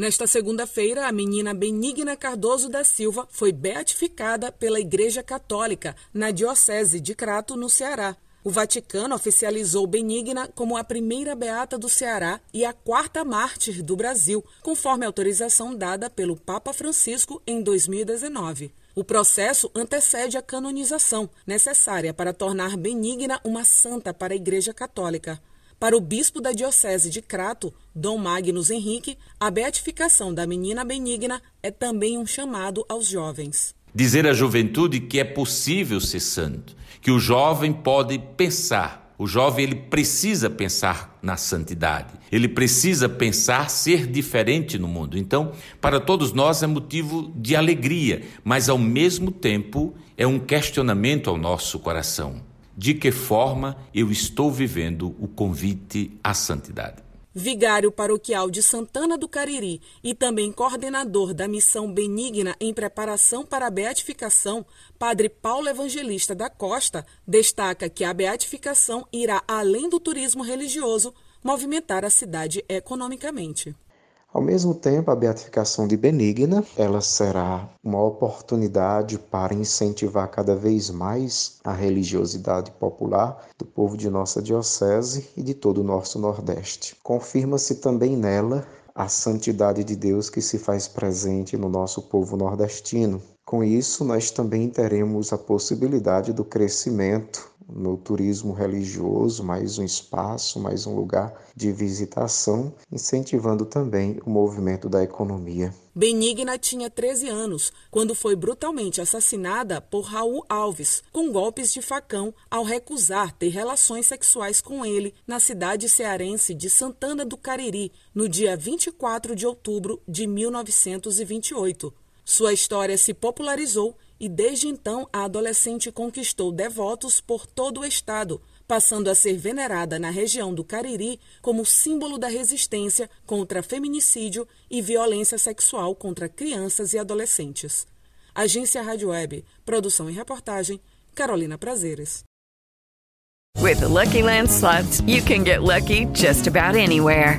Nesta segunda-feira, a menina Benigna Cardoso da Silva foi beatificada pela Igreja Católica na Diocese de Crato, no Ceará. O Vaticano oficializou Benigna como a primeira beata do Ceará e a quarta mártir do Brasil, conforme autorização dada pelo Papa Francisco em 2019. O processo antecede a canonização, necessária para tornar Benigna uma santa para a Igreja Católica. Para o bispo da Diocese de Crato, Dom Magnus Henrique, a beatificação da menina benigna é também um chamado aos jovens. Dizer à juventude que é possível ser santo, que o jovem pode pensar. O jovem ele precisa pensar na santidade. Ele precisa pensar ser diferente no mundo. Então, para todos nós é motivo de alegria, mas ao mesmo tempo é um questionamento ao nosso coração de que forma eu estou vivendo o convite à santidade. Vigário paroquial de Santana do Cariri e também coordenador da missão benigna em preparação para a beatificação, Padre Paulo Evangelista da Costa destaca que a beatificação irá além do turismo religioso movimentar a cidade economicamente. Ao mesmo tempo, a beatificação de Benigna, ela será uma oportunidade para incentivar cada vez mais a religiosidade popular do povo de nossa diocese e de todo o nosso Nordeste. Confirma-se também nela a santidade de Deus que se faz presente no nosso povo nordestino. Com isso, nós também teremos a possibilidade do crescimento no turismo religioso, mais um espaço, mais um lugar de visitação, incentivando também o movimento da economia. Benigna tinha 13 anos quando foi brutalmente assassinada por Raul Alves, com golpes de facão, ao recusar ter relações sexuais com ele na cidade cearense de Santana do Cariri, no dia 24 de outubro de 1928. Sua história se popularizou e desde então a adolescente conquistou devotos por todo o estado, passando a ser venerada na região do Cariri como símbolo da resistência contra feminicídio e violência sexual contra crianças e adolescentes. Agência Rádio Web, produção e reportagem, Carolina Prazeres. With the Lucky Land slots, you can get lucky just about anywhere.